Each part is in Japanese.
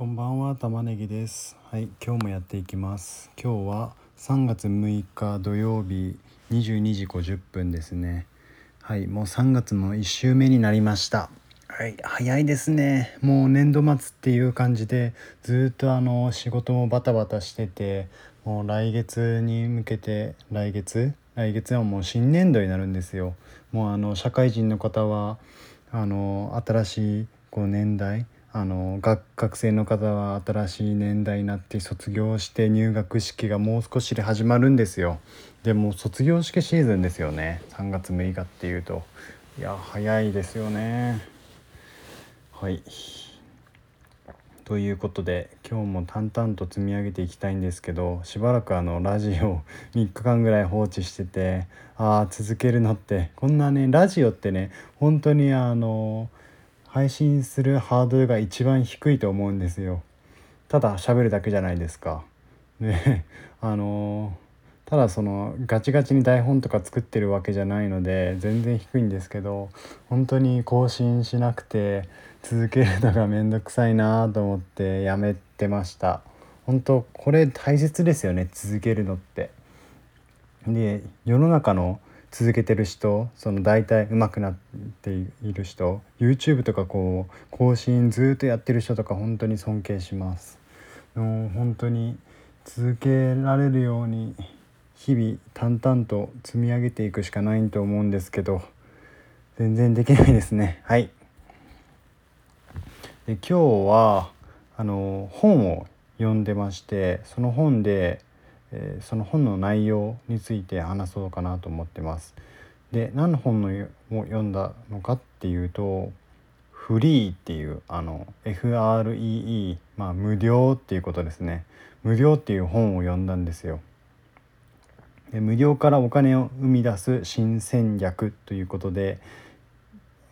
こんばんは玉ねぎです。はい今日もやっていきます。今日は3月6日土曜日22時50分ですね。はいもう3月の1週目になりました。はい早いですね。もう年度末っていう感じでずっとあの仕事もバタバタしててもう来月に向けて来月？来月はもう新年度になるんですよ。もうあの社会人の方はあの新しいこう年代あの学学生の方は新しい年代になって卒業して入学式がもう少しで始まるんですよ。でも卒業式シーズンですよね。3月6日っていうと。いや早いですよね。はい。ということで今日も淡々と積み上げていきたいんですけどしばらくあのラジオ3日間ぐらい放置しててああ続けるのって。こんなねラジオってね本当にあの配信するハードルが一番低いと思うんですよ。ただ喋るだけじゃないですか。ね あのただそのガチガチに台本とか作ってるわけじゃないので全然低いんですけど本当に更新しなくて続けるのがめんどくさいなと思ってやめてました。本当これ大切ですよね続けるのって。で世の中の続けてる人その大体上手くなっている人 YouTube とかこう更新ずっとやってる人とか本当に尊敬します。もう本当に続けられるように日々淡々と積み上げていくしかないと思うんですけど全然できないですね。はい。で今日はあの本を読んでましてその本でえー、その本の内容について話そうかなと思ってます。で何の本のを読んだのかっていうと「フリー」っていうあの FREE まあ無料っていうことですね無料っていう本を読んだんですよ。で無料からお金を生み出す新戦略ということで、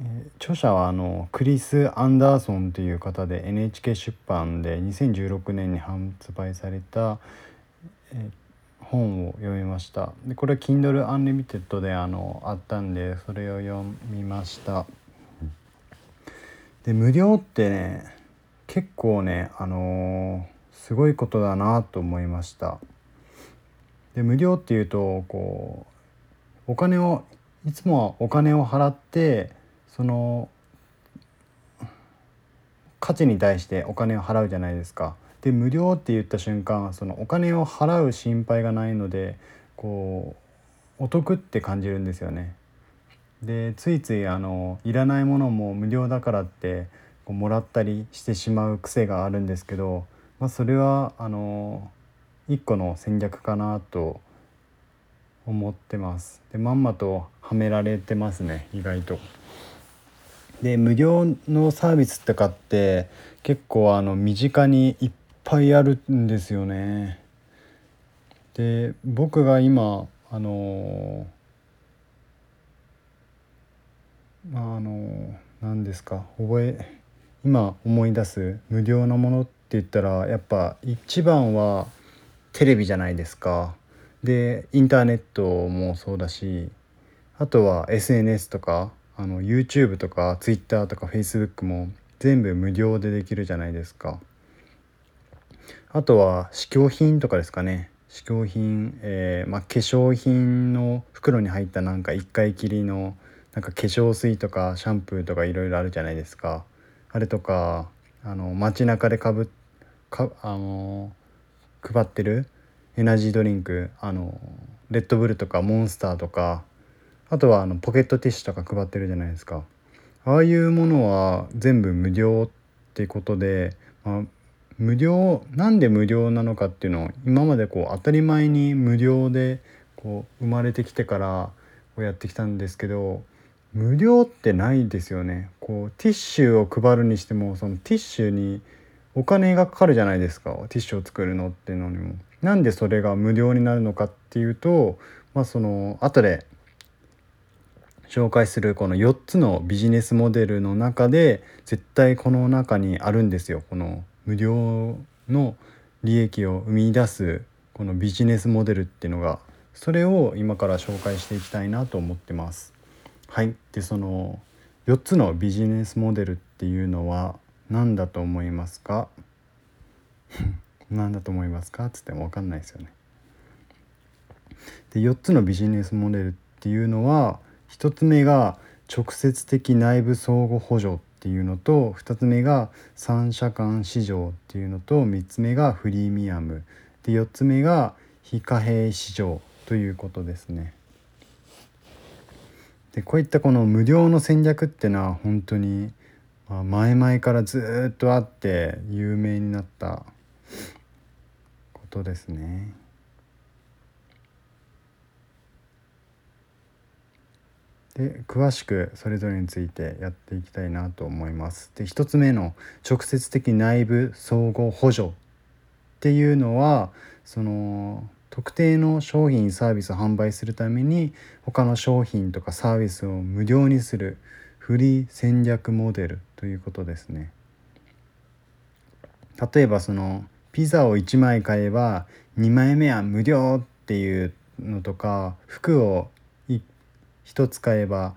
え、著者はあのクリス・アンダーソンという方で NHK 出版で2016年に発売されたえ本を読みました。でこれ Kindle Unlimited であのあったんでそれを読みました。で無料ってね結構ねあのー、すごいことだなと思いました。で無料っていうとこうお金をいつもはお金を払ってその価値に対してお金を払うじゃないですか。で無料って言った瞬間そのお金を払う心配がないのでこうお得って感じるんですよね。でついついあのいらないものも無料だからってこうもらったりしてしまう癖があるんですけど、まあ、それはあの一個の戦略かなと思ってます。でまんまとはめられてますね意外と。で無料のサービスとかって結構あの身近にいっぱいあるんですよね。で僕が今あのまああの何ですか覚え今思い出す無料なものって言ったらやっぱ一番はテレビじゃないですか。でインターネットもそうだしあとは SNS とかあの YouTube とか Twitter とか Facebook も全部無料でできるじゃないですか。あとは試供品とかですかね。試供品、えー、まあ、化粧品の袋に入ったなんか1回きりのなんか化粧水とかシャンプーとかいろいろあるじゃないですか。あれとかあの街中でかぶかあの配ってるエナジードリンクあのレッドブルとかモンスターとかあとはあのポケットティッシュとか配ってるじゃないですか。ああいうものは全部無料ってことで、まあ、無料なんで無料なのかっていうのを今までこう当たり前に無料でこう生まれてきてからこうやってきたんですけど無料ってないですよね。こうティッシュを配るにしてもそのティッシュにお金がかかるじゃないですか。ティッシュを作るのっていうのにも。なんでそれが無料になるのかっていうとまあその後で紹介するこの4つのビジネスモデルの中で絶対この中にあるんですよ。この無料の利益を生み出すこのビジネスモデルっていうのがそれを今から紹介していきたいなと思ってます。はいでその4つのビジネスモデルっていうのは何だと思いますか？何だと思いますか?」っつっても分かんないですよね。で4つのビジネスモデルっていうのは1つ目が直接的内部相互補助っていうのと2つ目が三者間市場っていうのと3つ目がフリーミアムで4つ目が非貨幣市場ということですね。でこういったこの無料の戦略ってのは本当に前々からずっとあって有名になったことですね。で詳しくそれぞれについてやっていきたいなと思います。で1つ目の直接的内部総合補助っていうのはその特定の商品サービスを販売するために他の商品とかサービスを無料にするフリー戦略モデルということですね。例えばそのピザを1枚買えば2枚目は無料っていうのとか服を1つ買えば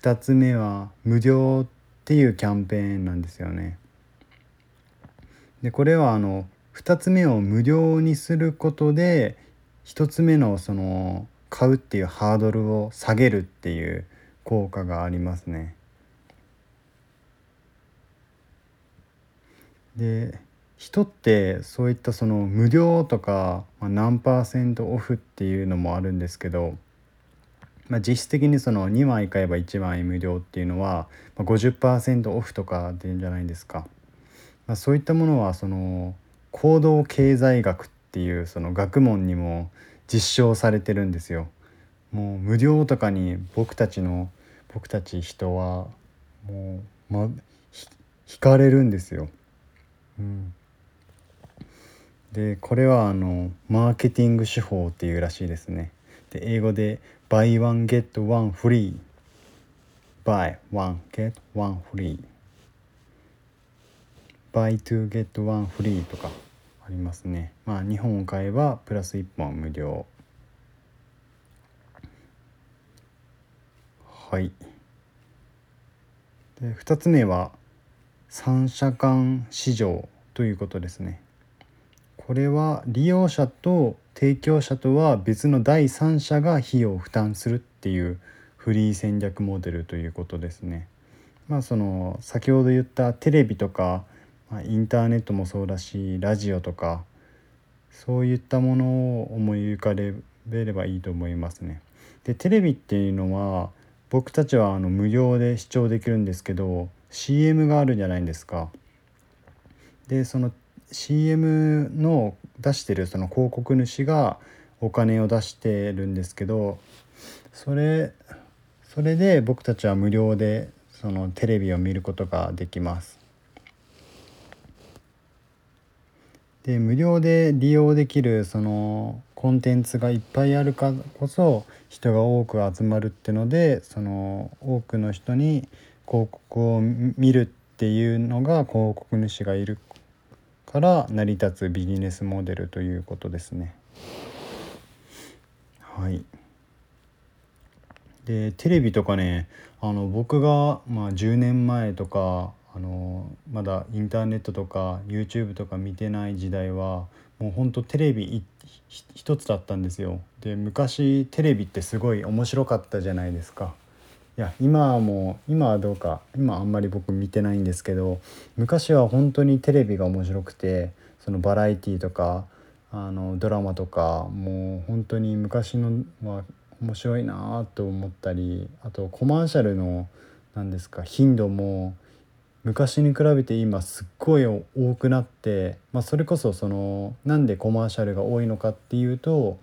2つ目は無料っていうキャンペーンなんですよね。でこれはあの2つ目を無料にすることで1つ目のその買うっていうハードルを下げるっていう効果がありますね。で人ってそういったその無料とか、まあ、何パーセントオフっていうのもあるんですけどまあ、実質的にその2枚買えば1枚無料っていうのは50%オフとかでいいんじゃないですか。まあ、そういったものはその行動経済学っていうその学問にも実証されてるんですよ。もう無料とかに僕たちの僕たち人はもう、ま、惹かれるんですよ。うん、でこれはあのマーケティング手法っていうらしいですね。で英語で buy one get one free buy one get one free buy two get one free とかありますねまあ日本を買えばプラス1本無料はいで2つ目は三者間市場ということですねこれは利用者と提供者とは別の第三者が費用を負担するっていうフリー戦略モデルということですね。まあその先ほど言ったテレビとか、ま、インターネットもそうだしラジオとかそういったものを思い浮かべればいいと思いますね。でテレビっていうのは僕たちはあの無料で視聴できるんですけど CM があるじゃないですか。でその CM の出してるその広告主がお金を出してるんですけどそれそれで僕たちは無料でそのテレビを見ることができます。で無料で利用できるそのコンテンツがいっぱいあるからこそ人が多く集まるってのでその多くの人に広告を見るっていうのが広告主がいるから成り立つビジネスモデルということですね。はい、でテレビとかねあの僕が、まあ、10年前とかあのまだインターネットとか YouTube とか見てない時代はもうほんとテレビ一つだったんですよ。で昔テレビってすごい面白かったじゃないですか。いや今はもう今はどうか今あんまり僕見てないんですけど昔は本当にテレビが面白くてそのバラエティーとかあのドラマとかもう本当に昔のは面白いなと思ったりあとコマーシャルの何ですか頻度も昔に比べて今すっごい多くなって、まあ、それこそそのなんでコマーシャルが多いのかっていうと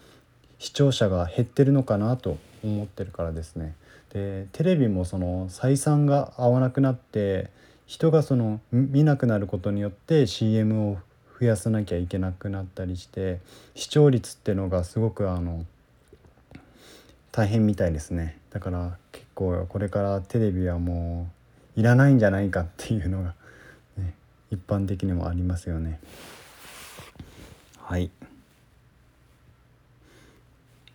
視聴者が減ってるのかなと思ってるからですね。でテレビもその採算が合わなくなって人がその見なくなることによって CM を増やさなきゃいけなくなったりして視聴率っていうのがすごくあの大変みたいですねだから結構これからテレビはもういらないんじゃないかっていうのが、ね、一般的にもありますよねはい。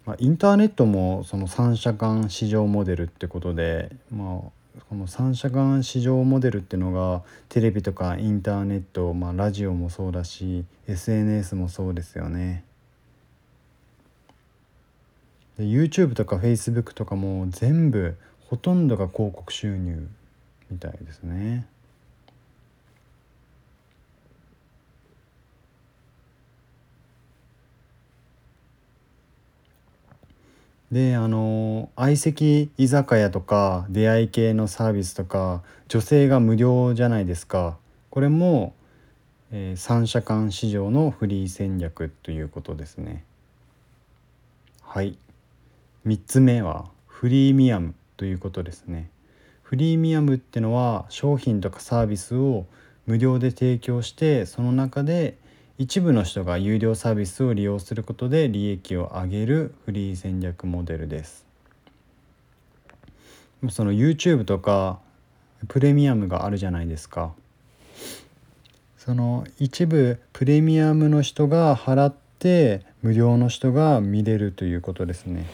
まあ、インターネットもその三者間市場モデルってことで、まあ、この三者間市場モデルっていうのがテレビとかインターネット、まあ、ラジオもそうだし SNS もそうですよね。で YouTube とか Facebook とかも全部ほとんどが広告収入みたいですね。であの相席居酒屋とか出会い系のサービスとか女性が無料じゃないですか。これも、えー、三者間市場のフリー戦略ということですね。はい。3つ目はフリーミアムということですね。フリーミアムってのは商品とかサービスを無料で提供してその中で一部の人が有料サービスを利用することで利益を上げるフリー戦略モデルです。その YouTube とかプレミアムがあるじゃないですか。その一部プレミアムの人が払って無料の人が見れるということですね。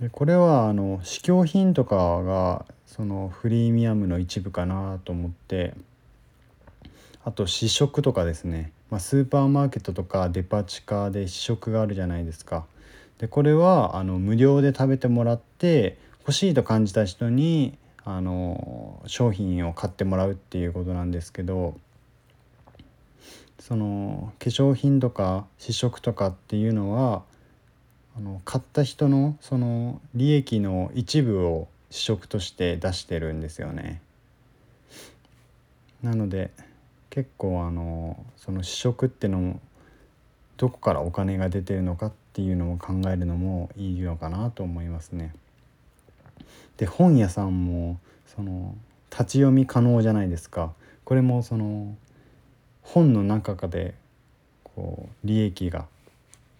でこれはあの試供品とかがそのフリーミアムの一部かなと思ってあと試食とかですね、まあ、スーパーマーケットとかデパ地下で試食があるじゃないですか。でこれはあの無料で食べてもらって欲しいと感じた人にあの商品を買ってもらうっていうことなんですけどその化粧品とか試食とかっていうのはあの買った人のその利益の一部を試食として出してるんですよね。なので結構あのその試食ってのもどこからお金が出てるのかっていうのを考えるのもいいのかなと思いますね。で本屋さんもその立ち読み可能じゃないですか。これもその本の中でこう利益が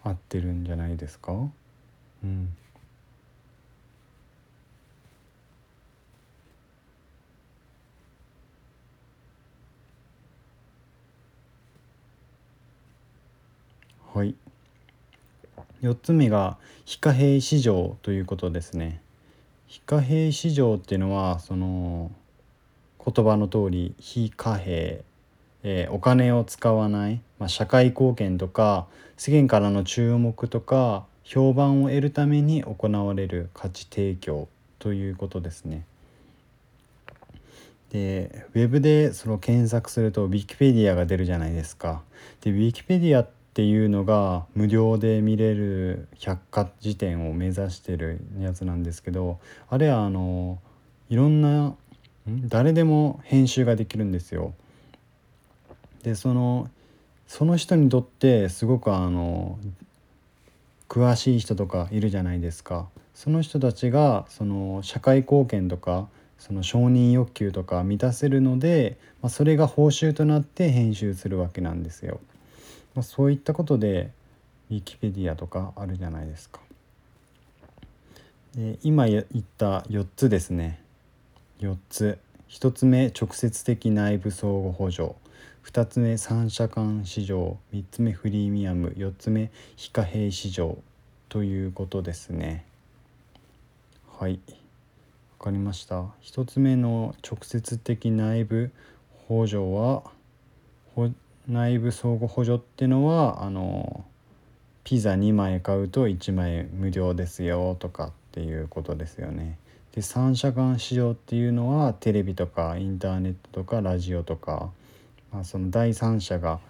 合ってるんじゃないですか。うん。はい4つ目が非貨幣市場ということですね非貨幣市場っていうのはその言葉の通り非貨幣、えー、お金を使わない、まあ、社会貢献とか世間からの注目とか評判を得るために行われる価値提供ということですね。でウェブでその検索すると Wikipedia が出るじゃないですか。で Wikipedia っていうのが無料で見れる百科事典を目指してるやつなんですけどあれはあのいろんな誰でも編集ができるんですよ。でそのその人にとってすごくあの詳しい人とかいるじゃないですか。その人たちがその社会貢献とかその承認欲求とか満たせるので、まあ、それが報酬となって編集するわけなんですよ。まあ、そういったことでウィキペディアとかあるじゃないですか。で今言った4つですね。4つ。1つ目直接的内部相互補助。2つ目三者間市場。3つ目フリーミアム。4つ目非貨幣市場。ということですね。はい。わかりました。1つ目の直接的内部補助は内部相互補助っていうのはあのピザ2枚買うと1枚無料ですよとかっていうことですよね。で三者間市場っていうのはテレビとかインターネットとかラジオとか、まあ、その第三者が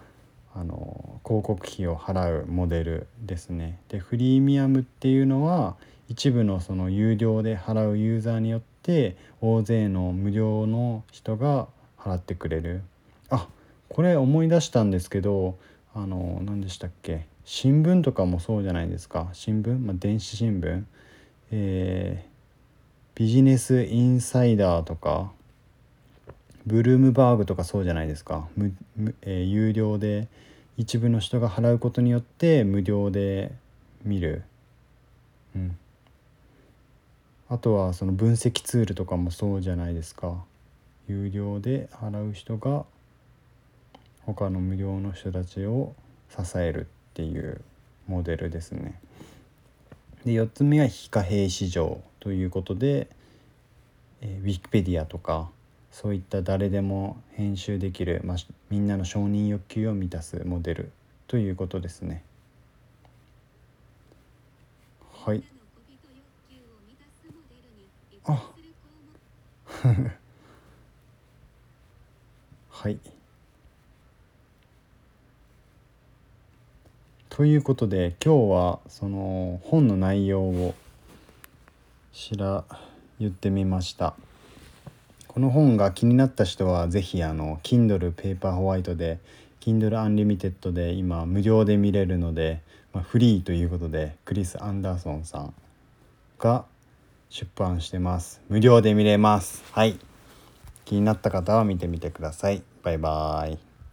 あの広告費を払うモデルですね。でフリーミアムっていうのは一部のその有料で払うユーザーによって大勢の無料の人が払ってくれる。あこれ思い出したんですけどあの何でしたっけ？新聞とかもそうじゃないですか。新聞、まあ、電子新聞、えー、ビジネスインサイダーとかブルームバーグとかそうじゃないですか。む、えー、有料で一部の人が払うことによって無料で見る、うん、あとはその分析ツールとかもそうじゃないですか。有料で払う人が他の無料の人たちを支えるっていうモデルですね。で4つ目は非貨幣市場ということでえー、ウィキペディアとかそういった誰でも編集できる、まあ、みんなの承認欲求を満たすモデルということですね。はいあ はいということで今日はその本の内容をしら言ってみました。この本が気になった人は是非あの Kindle ペーパーホワイトで Kindle Unlimited で今無料で見れるので、まあ、フリーということでクリス・アンダーソンさんが出版してます。無料で見れます。はい。気になった方は見てみてください。バイバーイ。